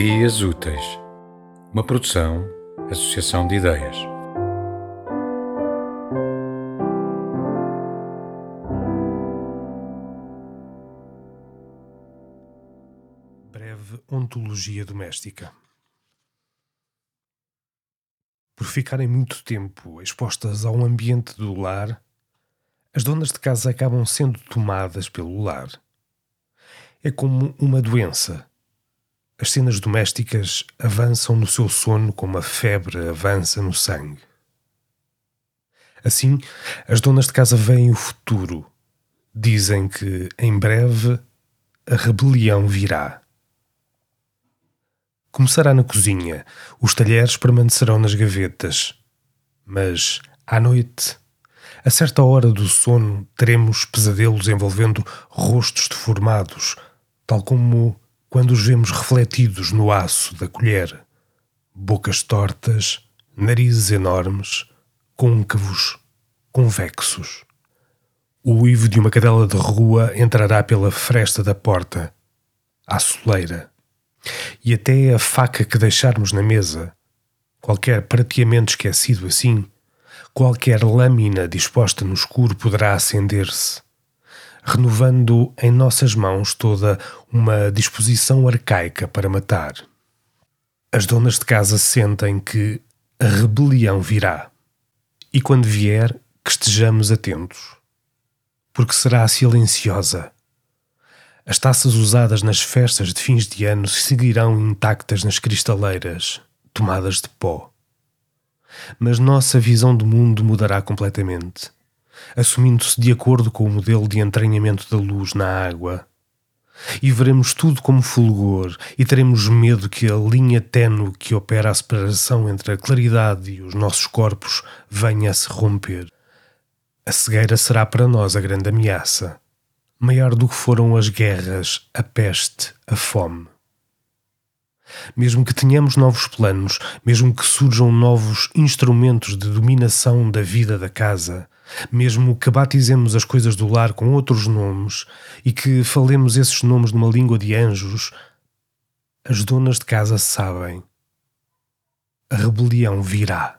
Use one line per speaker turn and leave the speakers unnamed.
Ideias Úteis, uma produção, associação de ideias.
Breve ontologia doméstica. Por ficarem muito tempo expostas ao ambiente do lar, as donas de casa acabam sendo tomadas pelo lar. É como uma doença as cenas domésticas avançam no seu sono como a febre avança no sangue. Assim, as donas de casa veem o futuro. Dizem que, em breve, a rebelião virá. Começará na cozinha, os talheres permanecerão nas gavetas. Mas, à noite, a certa hora do sono, teremos pesadelos envolvendo rostos deformados, tal como quando os vemos refletidos no aço da colher, bocas tortas, narizes enormes, côncavos, convexos. O uivo de uma cadela de rua entrará pela fresta da porta, à soleira, e até a faca que deixarmos na mesa, qualquer prateamento esquecido assim, qualquer lâmina disposta no escuro poderá acender-se renovando em nossas mãos toda uma disposição arcaica para matar. As donas de casa sentem que a rebelião virá. E quando vier, que estejamos atentos. Porque será silenciosa. As taças usadas nas festas de fins de ano seguirão intactas nas cristaleiras, tomadas de pó. Mas nossa visão do mundo mudará completamente assumindo-se de acordo com o modelo de entranhamento da luz na água. E veremos tudo como fulgor, e teremos medo que a linha tenue que opera a separação entre a claridade e os nossos corpos venha a se romper. A cegueira será para nós a grande ameaça, maior do que foram as guerras, a peste, a fome. Mesmo que tenhamos novos planos, mesmo que surjam novos instrumentos de dominação da vida da casa, mesmo que batizemos as coisas do lar com outros nomes e que falemos esses nomes numa língua de anjos, as donas de casa sabem. A rebelião virá.